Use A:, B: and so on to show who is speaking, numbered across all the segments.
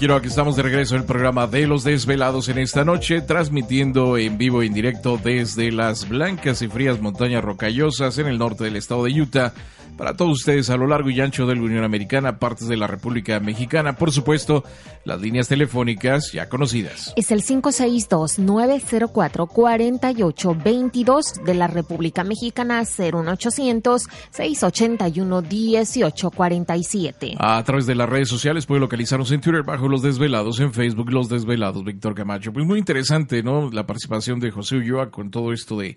A: Quiero que estamos de regreso en el programa de Los Desvelados en esta noche, transmitiendo en vivo e en directo desde las blancas y frías montañas rocallosas en el norte del estado de Utah para todos ustedes a lo largo y ancho de la Unión Americana, partes de la República Mexicana, por supuesto, las líneas telefónicas ya conocidas.
B: Es el 562-904-4822 de la República Mexicana, 01800-681-1847.
A: A través de las redes sociales puede localizarnos en Twitter bajo Los Desvelados, en Facebook Los Desvelados, Víctor Camacho. Pues muy interesante, ¿no? La participación de José Ulloa con todo esto de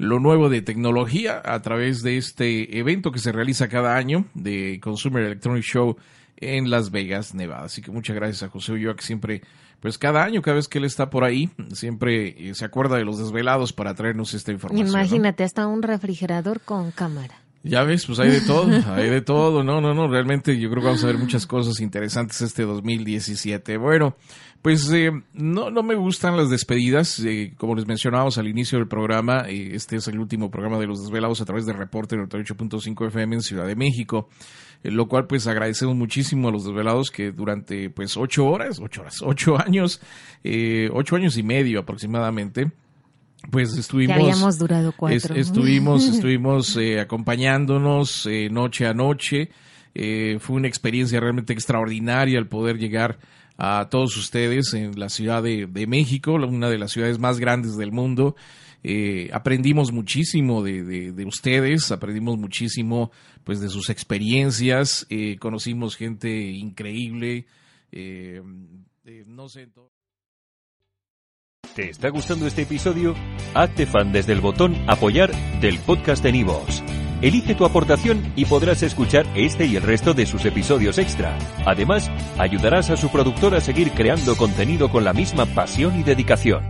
A: lo nuevo de tecnología a través de este evento que se realiza cada año de Consumer Electronic Show en Las Vegas, Nevada. Así que muchas gracias a José Ulloa que siempre, pues cada año, cada vez que él está por ahí, siempre eh, se acuerda de los desvelados para traernos esta información.
B: Imagínate, hasta un refrigerador con cámara.
A: Ya ves, pues hay de todo, hay de todo. No, no, no, realmente yo creo que vamos a ver muchas cosas interesantes este 2017. Bueno, pues eh, no, no me gustan las despedidas. Eh, como les mencionábamos al inicio del programa, eh, este es el último programa de los desvelados a través de Reporte 98.5 FM en Ciudad de México. Eh, lo cual pues agradecemos muchísimo a los desvelados que durante pues ocho horas, ocho horas, ocho años, eh, ocho años y medio aproximadamente, pues estuvimos
B: Ya habíamos durado cuatro.
A: es- estuvimos estuvimos eh, acompañándonos eh, noche a noche. Eh, fue una experiencia realmente extraordinaria el poder llegar a todos ustedes en la ciudad de, de México una de las ciudades más grandes del mundo. Eh, aprendimos muchísimo de, de- de ustedes aprendimos muchísimo pues de sus experiencias. Eh, conocimos gente increíble. Eh, eh, no sé
C: ¿Te está gustando este episodio? Hazte fan desde el botón Apoyar del podcast de Nivos. Elige tu aportación y podrás escuchar este y el resto de sus episodios extra. Además, ayudarás a su productor a seguir creando contenido con la misma pasión y dedicación.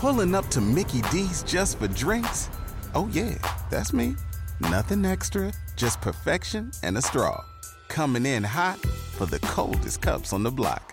D: Pulling up to Mickey D's just for drinks? Oh, yeah, that's me. Nothing extra, just perfection and a straw. Coming in hot for the coldest cups on the block.